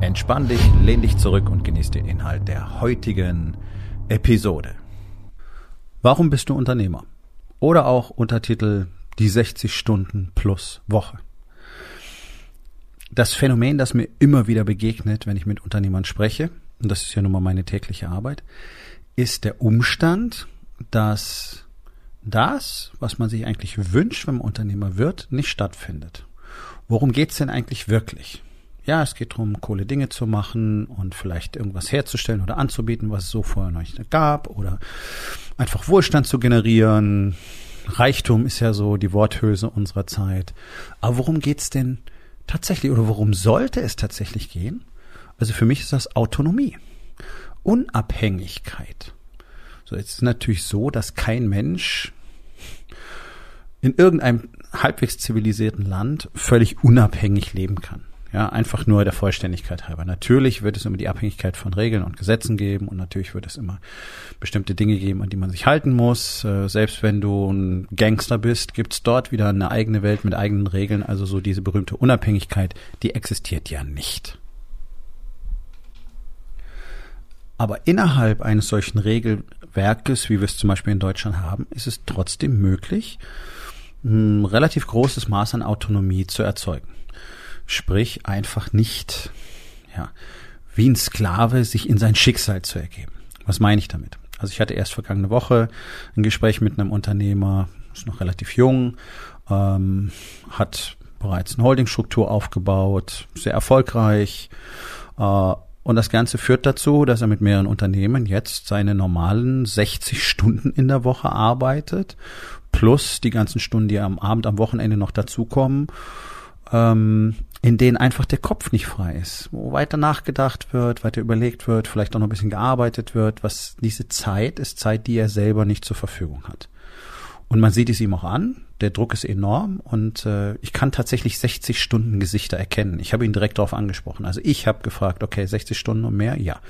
Entspann dich, lehn dich zurück und genieß den Inhalt der heutigen Episode. Warum bist du Unternehmer? Oder auch Untertitel Die 60 Stunden plus Woche. Das Phänomen, das mir immer wieder begegnet, wenn ich mit Unternehmern spreche, und das ist ja nun mal meine tägliche Arbeit, ist der Umstand, dass das, was man sich eigentlich wünscht, wenn man Unternehmer wird, nicht stattfindet. Worum geht's denn eigentlich wirklich? Ja, es geht darum, coole Dinge zu machen und vielleicht irgendwas herzustellen oder anzubieten, was es so vorher noch nicht gab oder einfach Wohlstand zu generieren. Reichtum ist ja so die Worthülse unserer Zeit. Aber worum geht's denn tatsächlich oder worum sollte es tatsächlich gehen? Also für mich ist das Autonomie, Unabhängigkeit. So, jetzt ist natürlich so, dass kein Mensch in irgendeinem halbwegs zivilisierten Land völlig unabhängig leben kann. Ja, einfach nur der Vollständigkeit halber. Natürlich wird es immer die Abhängigkeit von Regeln und Gesetzen geben und natürlich wird es immer bestimmte Dinge geben, an die man sich halten muss. Äh, selbst wenn du ein Gangster bist, gibt's dort wieder eine eigene Welt mit eigenen Regeln. Also so diese berühmte Unabhängigkeit, die existiert ja nicht. Aber innerhalb eines solchen Regelwerkes, wie wir es zum Beispiel in Deutschland haben, ist es trotzdem möglich, ein relativ großes Maß an Autonomie zu erzeugen. Sprich, einfach nicht, ja, wie ein Sklave sich in sein Schicksal zu ergeben. Was meine ich damit? Also ich hatte erst vergangene Woche ein Gespräch mit einem Unternehmer, ist noch relativ jung, ähm, hat bereits eine Holdingstruktur aufgebaut, sehr erfolgreich. Äh, und das Ganze führt dazu, dass er mit mehreren Unternehmen jetzt seine normalen 60 Stunden in der Woche arbeitet, plus die ganzen Stunden, die am Abend, am Wochenende noch dazukommen ähm, in denen einfach der Kopf nicht frei ist, wo weiter nachgedacht wird, weiter überlegt wird, vielleicht auch noch ein bisschen gearbeitet wird, was diese Zeit ist Zeit, die er selber nicht zur Verfügung hat. Und man sieht es ihm auch an, der Druck ist enorm und äh, ich kann tatsächlich 60 Stunden Gesichter erkennen. Ich habe ihn direkt darauf angesprochen. Also ich habe gefragt, okay, 60 Stunden und mehr? Ja.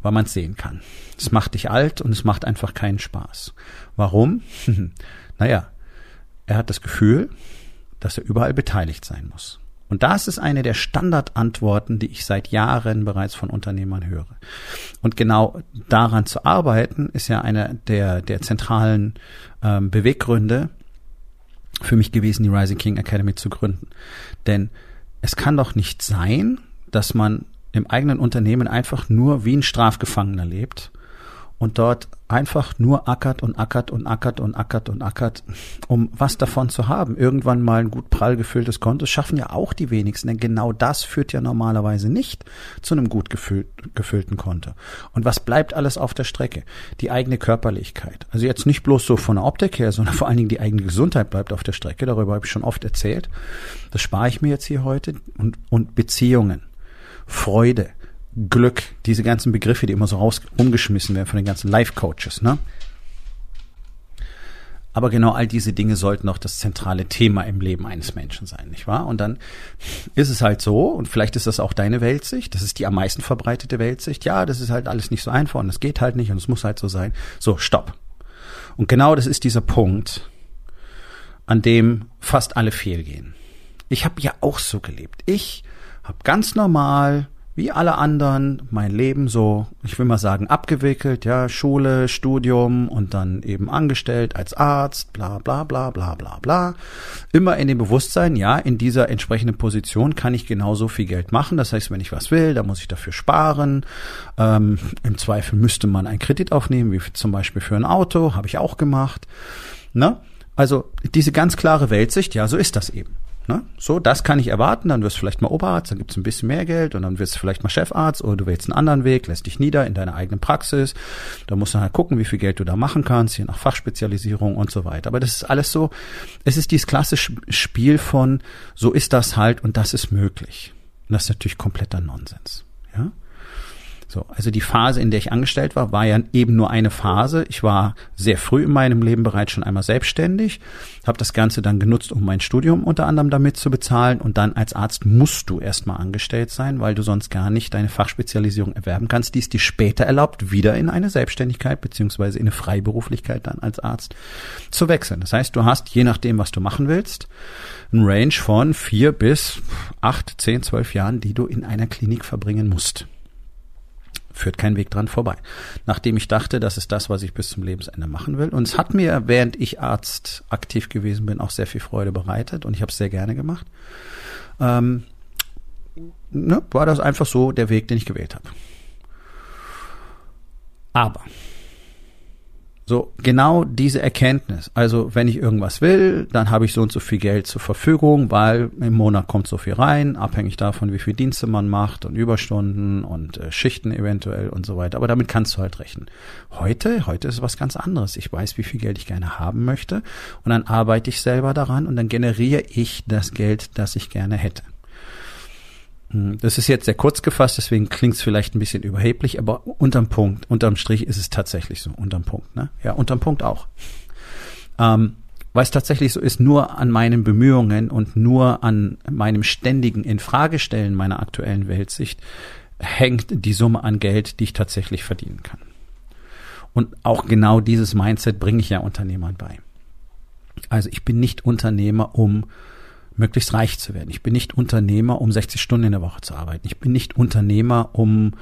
Weil man es sehen kann. Es macht dich alt und es macht einfach keinen Spaß. Warum? naja, er hat das Gefühl, dass er überall beteiligt sein muss. Und das ist eine der Standardantworten, die ich seit Jahren bereits von Unternehmern höre. Und genau daran zu arbeiten, ist ja einer der, der zentralen ähm, Beweggründe für mich gewesen, die Rising King Academy zu gründen. Denn es kann doch nicht sein, dass man im eigenen Unternehmen einfach nur wie ein Strafgefangener lebt und dort einfach nur ackert und ackert und ackert und ackert und ackert, um was davon zu haben. Irgendwann mal ein gut prall gefülltes Konto schaffen ja auch die wenigsten, denn genau das führt ja normalerweise nicht zu einem gut gefüllt, gefüllten Konto. Und was bleibt alles auf der Strecke? Die eigene Körperlichkeit. Also jetzt nicht bloß so von der Optik her, sondern vor allen Dingen die eigene Gesundheit bleibt auf der Strecke. Darüber habe ich schon oft erzählt. Das spare ich mir jetzt hier heute. Und, und Beziehungen. Freude Glück, diese ganzen Begriffe, die immer so raus umgeschmissen werden von den ganzen Life-Coaches, ne? Aber genau all diese Dinge sollten auch das zentrale Thema im Leben eines Menschen sein, nicht wahr? Und dann ist es halt so, und vielleicht ist das auch deine Weltsicht, das ist die am meisten verbreitete Weltsicht, ja, das ist halt alles nicht so einfach und das geht halt nicht und es muss halt so sein. So, stopp. Und genau das ist dieser Punkt, an dem fast alle fehlgehen. Ich habe ja auch so gelebt. Ich habe ganz normal wie alle anderen mein Leben so, ich will mal sagen, abgewickelt, ja, Schule, Studium und dann eben angestellt als Arzt, bla bla bla bla bla bla. Immer in dem Bewusstsein, ja, in dieser entsprechenden Position kann ich genauso viel Geld machen. Das heißt, wenn ich was will, dann muss ich dafür sparen. Ähm, Im Zweifel müsste man einen Kredit aufnehmen, wie zum Beispiel für ein Auto, habe ich auch gemacht. Ne? Also diese ganz klare Weltsicht, ja, so ist das eben. Ne? So, das kann ich erwarten, dann wirst du vielleicht mal Oberarzt, dann gibt's ein bisschen mehr Geld und dann wirst du vielleicht mal Chefarzt oder du wählst einen anderen Weg, lässt dich nieder in deiner eigenen Praxis. Da musst du halt gucken, wie viel Geld du da machen kannst, je nach Fachspezialisierung und so weiter. Aber das ist alles so, es ist dieses klassische Spiel von, so ist das halt und das ist möglich. Und das ist natürlich kompletter Nonsens. So, also die Phase, in der ich angestellt war, war ja eben nur eine Phase. Ich war sehr früh in meinem Leben bereits schon einmal selbstständig, habe das Ganze dann genutzt, um mein Studium unter anderem damit zu bezahlen und dann als Arzt musst du erstmal angestellt sein, weil du sonst gar nicht deine Fachspezialisierung erwerben kannst, die es dir später erlaubt, wieder in eine Selbstständigkeit beziehungsweise in eine Freiberuflichkeit dann als Arzt zu wechseln. Das heißt, du hast, je nachdem, was du machen willst, ein Range von vier bis acht, zehn, zwölf Jahren, die du in einer Klinik verbringen musst führt kein Weg dran vorbei. Nachdem ich dachte, das ist das, was ich bis zum Lebensende machen will. Und es hat mir, während ich Arzt aktiv gewesen bin, auch sehr viel Freude bereitet und ich habe es sehr gerne gemacht. Ähm, ne, war das einfach so der Weg, den ich gewählt habe. Aber so, genau diese Erkenntnis. Also, wenn ich irgendwas will, dann habe ich so und so viel Geld zur Verfügung, weil im Monat kommt so viel rein, abhängig davon, wie viel Dienste man macht und Überstunden und äh, Schichten eventuell und so weiter. Aber damit kannst du halt rechnen. Heute, heute ist was ganz anderes. Ich weiß, wie viel Geld ich gerne haben möchte und dann arbeite ich selber daran und dann generiere ich das Geld, das ich gerne hätte. Hm, das ist jetzt sehr kurz gefasst, deswegen klingt es vielleicht ein bisschen überheblich, aber unterm Punkt, unterm Strich ist es tatsächlich so, unterm Punkt, ne? Ja, unterm Punkt auch. Ähm, weil es tatsächlich so ist, nur an meinen Bemühungen und nur an meinem ständigen Infragestellen meiner aktuellen Weltsicht hängt die Summe an Geld, die ich tatsächlich verdienen kann. Und auch genau dieses Mindset bringe ich ja Unternehmern bei. Also ich bin nicht Unternehmer, um möglichst reich zu werden. Ich bin nicht Unternehmer, um 60 Stunden in der Woche zu arbeiten. Ich bin nicht Unternehmer, um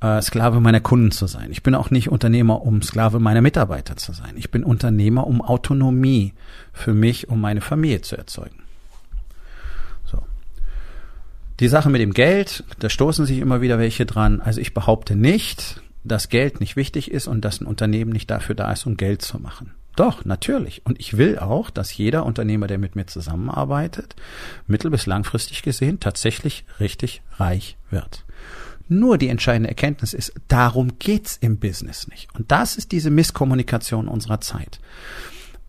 äh, Sklave meiner Kunden zu sein. Ich bin auch nicht Unternehmer, um Sklave meiner Mitarbeiter zu sein. Ich bin Unternehmer, um Autonomie für mich, um meine Familie zu erzeugen. So. Die Sache mit dem Geld, da stoßen sich immer wieder welche dran. Also ich behaupte nicht, dass Geld nicht wichtig ist und dass ein Unternehmen nicht dafür da ist, um Geld zu machen. Doch, natürlich. Und ich will auch, dass jeder Unternehmer, der mit mir zusammenarbeitet, mittel- bis langfristig gesehen tatsächlich richtig reich wird. Nur die entscheidende Erkenntnis ist, darum geht's im Business nicht. Und das ist diese Misskommunikation unserer Zeit.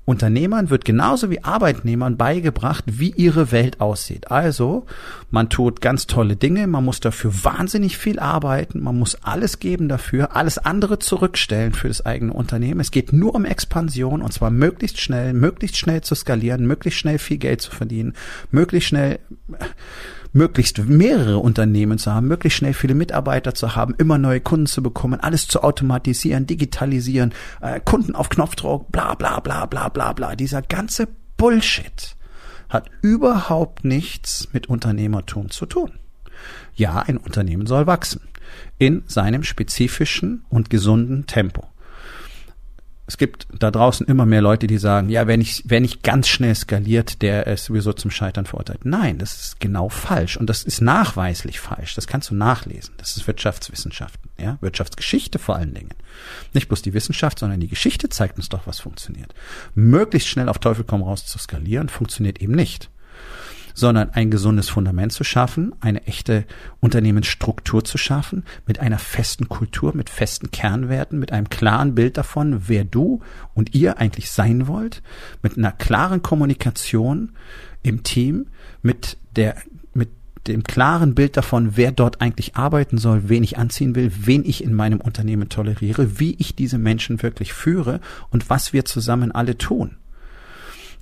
Unternehmern wird genauso wie Arbeitnehmern beigebracht, wie ihre Welt aussieht. Also, man tut ganz tolle Dinge, man muss dafür wahnsinnig viel arbeiten, man muss alles geben dafür, alles andere zurückstellen für das eigene Unternehmen. Es geht nur um Expansion und zwar möglichst schnell, möglichst schnell zu skalieren, möglichst schnell viel Geld zu verdienen, möglichst schnell möglichst mehrere Unternehmen zu haben, möglichst schnell viele Mitarbeiter zu haben, immer neue Kunden zu bekommen, alles zu automatisieren, digitalisieren, äh, Kunden auf Knopfdruck, bla bla bla bla bla bla. Dieser ganze Bullshit hat überhaupt nichts mit Unternehmertum zu tun. Ja, ein Unternehmen soll wachsen in seinem spezifischen und gesunden Tempo es gibt da draußen immer mehr Leute, die sagen, ja, wenn ich, wenn ich ganz schnell skaliert, der ist sowieso zum Scheitern verurteilt. Nein, das ist genau falsch. Und das ist nachweislich falsch. Das kannst du nachlesen. Das ist Wirtschaftswissenschaften, ja, Wirtschaftsgeschichte vor allen Dingen. Nicht bloß die Wissenschaft, sondern die Geschichte zeigt uns doch, was funktioniert. Möglichst schnell auf Teufel komm raus zu skalieren, funktioniert eben nicht sondern ein gesundes Fundament zu schaffen, eine echte Unternehmensstruktur zu schaffen, mit einer festen Kultur, mit festen Kernwerten, mit einem klaren Bild davon, wer du und ihr eigentlich sein wollt, mit einer klaren Kommunikation im Team, mit der, mit dem klaren Bild davon, wer dort eigentlich arbeiten soll, wen ich anziehen will, wen ich in meinem Unternehmen toleriere, wie ich diese Menschen wirklich führe und was wir zusammen alle tun.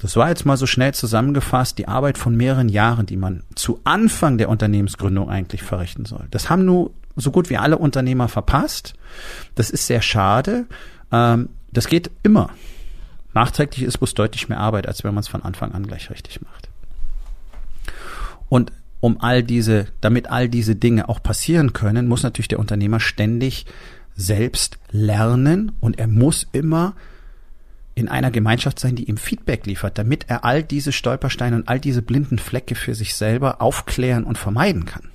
Das war jetzt mal so schnell zusammengefasst die Arbeit von mehreren Jahren, die man zu Anfang der Unternehmensgründung eigentlich verrichten soll. Das haben nur so gut wie alle Unternehmer verpasst. Das ist sehr schade. Ähm, das geht immer. Nachträglich ist bloß deutlich mehr Arbeit, als wenn man es von Anfang an gleich richtig macht. Und um all diese, damit all diese Dinge auch passieren können, muss natürlich der Unternehmer ständig selbst lernen und er muss immer in einer Gemeinschaft sein, die ihm Feedback liefert, damit er all diese Stolpersteine und all diese blinden Flecke für sich selber aufklären und vermeiden kann.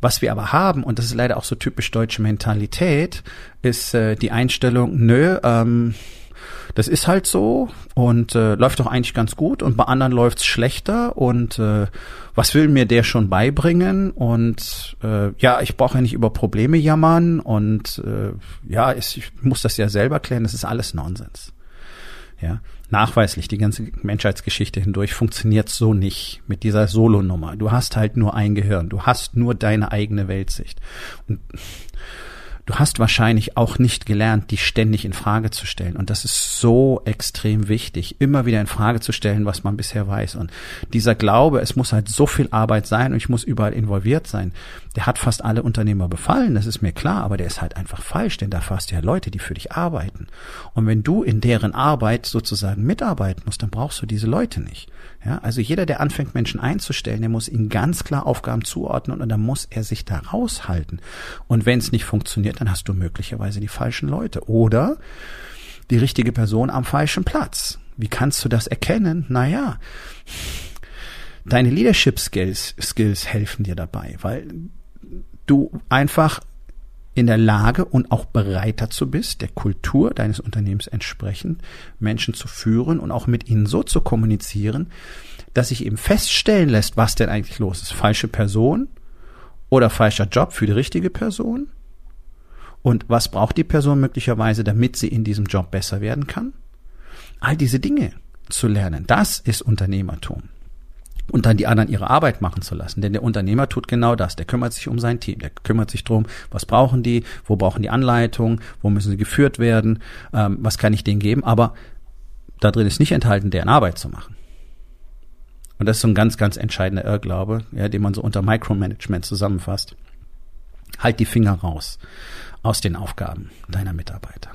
Was wir aber haben, und das ist leider auch so typisch deutsche Mentalität, ist äh, die Einstellung, nö, ähm, das ist halt so und äh, läuft doch eigentlich ganz gut und bei anderen läuft's schlechter und äh, was will mir der schon beibringen und äh, ja, ich brauche ja nicht über Probleme jammern und äh, ja, ich muss das ja selber klären, das ist alles Nonsens. Ja, nachweislich, die ganze Menschheitsgeschichte hindurch funktioniert so nicht mit dieser Solonummer. Du hast halt nur ein Gehirn, du hast nur deine eigene Weltsicht. Und du hast wahrscheinlich auch nicht gelernt, die ständig in Frage zu stellen. Und das ist so extrem wichtig, immer wieder in Frage zu stellen, was man bisher weiß. Und dieser Glaube, es muss halt so viel Arbeit sein und ich muss überall involviert sein, der hat fast alle Unternehmer befallen, das ist mir klar, aber der ist halt einfach falsch, denn da hast du ja Leute, die für dich arbeiten. Und wenn du in deren Arbeit sozusagen mitarbeiten musst, dann brauchst du diese Leute nicht. Ja, also jeder, der anfängt, Menschen einzustellen, der muss ihnen ganz klar Aufgaben zuordnen und dann muss er sich da raushalten. Und wenn es nicht funktioniert, dann hast du möglicherweise die falschen Leute oder die richtige Person am falschen Platz. Wie kannst du das erkennen? Naja, deine Leadership Skills, Skills helfen dir dabei, weil du einfach in der Lage und auch bereit dazu bist, der Kultur deines Unternehmens entsprechend Menschen zu führen und auch mit ihnen so zu kommunizieren, dass sich eben feststellen lässt, was denn eigentlich los ist. Falsche Person oder falscher Job für die richtige Person? Und was braucht die Person möglicherweise, damit sie in diesem Job besser werden kann? All diese Dinge zu lernen, das ist Unternehmertum und dann die anderen ihre Arbeit machen zu lassen. Denn der Unternehmer tut genau das. Der kümmert sich um sein Team. Der kümmert sich drum, was brauchen die, wo brauchen die Anleitung, wo müssen sie geführt werden, ähm, was kann ich denen geben. Aber da drin ist nicht enthalten, deren Arbeit zu machen. Und das ist so ein ganz, ganz entscheidender Irrglaube, ja, den man so unter Micromanagement zusammenfasst. Halt die Finger raus aus den Aufgaben deiner Mitarbeiter.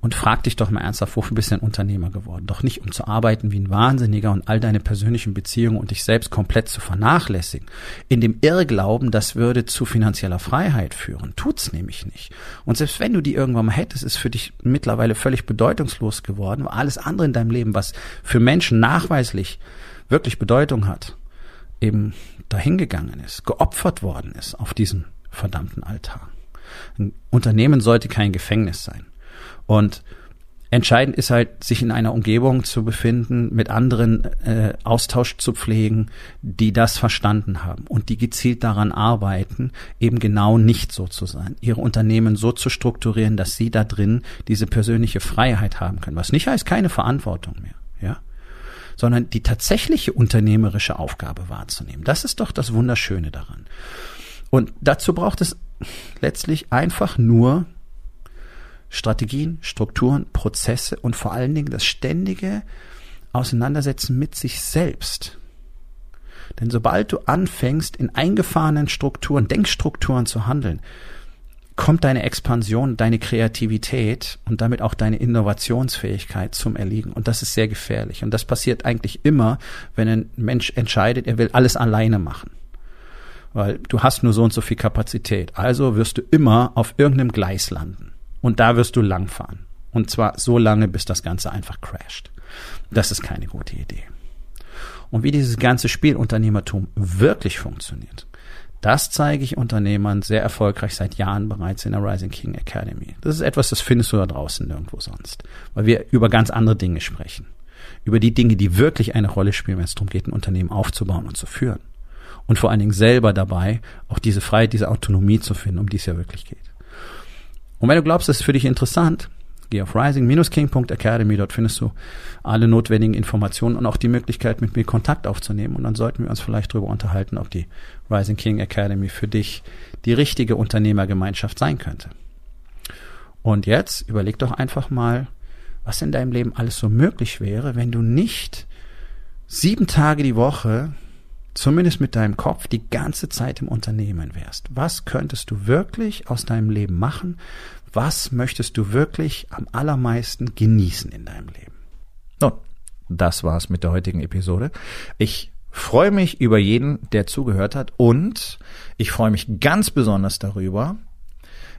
Und frag dich doch mal ernsthaft, wofür bist du ein Unternehmer geworden? Doch nicht, um zu arbeiten wie ein Wahnsinniger und all deine persönlichen Beziehungen und dich selbst komplett zu vernachlässigen. In dem Irrglauben, das würde zu finanzieller Freiheit führen. Tut's nämlich nicht. Und selbst wenn du die irgendwann mal hättest, ist für dich mittlerweile völlig bedeutungslos geworden, weil alles andere in deinem Leben, was für Menschen nachweislich wirklich Bedeutung hat, eben dahingegangen ist, geopfert worden ist auf diesen verdammten Altar. Ein Unternehmen sollte kein Gefängnis sein. Und entscheidend ist halt, sich in einer Umgebung zu befinden, mit anderen äh, Austausch zu pflegen, die das verstanden haben und die gezielt daran arbeiten, eben genau nicht so zu sein, ihre Unternehmen so zu strukturieren, dass sie da drin diese persönliche Freiheit haben können. Was nicht heißt, keine Verantwortung mehr, ja, sondern die tatsächliche unternehmerische Aufgabe wahrzunehmen. Das ist doch das Wunderschöne daran. Und dazu braucht es letztlich einfach nur Strategien, Strukturen, Prozesse und vor allen Dingen das ständige Auseinandersetzen mit sich selbst. Denn sobald du anfängst, in eingefahrenen Strukturen, Denkstrukturen zu handeln, kommt deine Expansion, deine Kreativität und damit auch deine Innovationsfähigkeit zum Erliegen. Und das ist sehr gefährlich. Und das passiert eigentlich immer, wenn ein Mensch entscheidet, er will alles alleine machen. Weil du hast nur so und so viel Kapazität. Also wirst du immer auf irgendeinem Gleis landen. Und da wirst du langfahren. Und zwar so lange, bis das Ganze einfach crasht. Das ist keine gute Idee. Und wie dieses ganze Spielunternehmertum wirklich funktioniert, das zeige ich Unternehmern sehr erfolgreich seit Jahren bereits in der Rising King Academy. Das ist etwas, das findest du da draußen nirgendwo sonst, weil wir über ganz andere Dinge sprechen. Über die Dinge, die wirklich eine Rolle spielen, wenn es darum geht, ein Unternehmen aufzubauen und zu führen. Und vor allen Dingen selber dabei auch diese Freiheit, diese Autonomie zu finden, um die es ja wirklich geht. Und wenn du glaubst, das ist für dich interessant, geh auf rising-king.academy, dort findest du alle notwendigen Informationen und auch die Möglichkeit, mit mir Kontakt aufzunehmen. Und dann sollten wir uns vielleicht darüber unterhalten, ob die Rising King Academy für dich die richtige Unternehmergemeinschaft sein könnte. Und jetzt überleg doch einfach mal, was in deinem Leben alles so möglich wäre, wenn du nicht sieben Tage die Woche zumindest mit deinem Kopf die ganze Zeit im Unternehmen wärst. Was könntest du wirklich aus deinem Leben machen? Was möchtest du wirklich am allermeisten genießen in deinem Leben? Nun, das war's mit der heutigen Episode. Ich freue mich über jeden, der zugehört hat und ich freue mich ganz besonders darüber,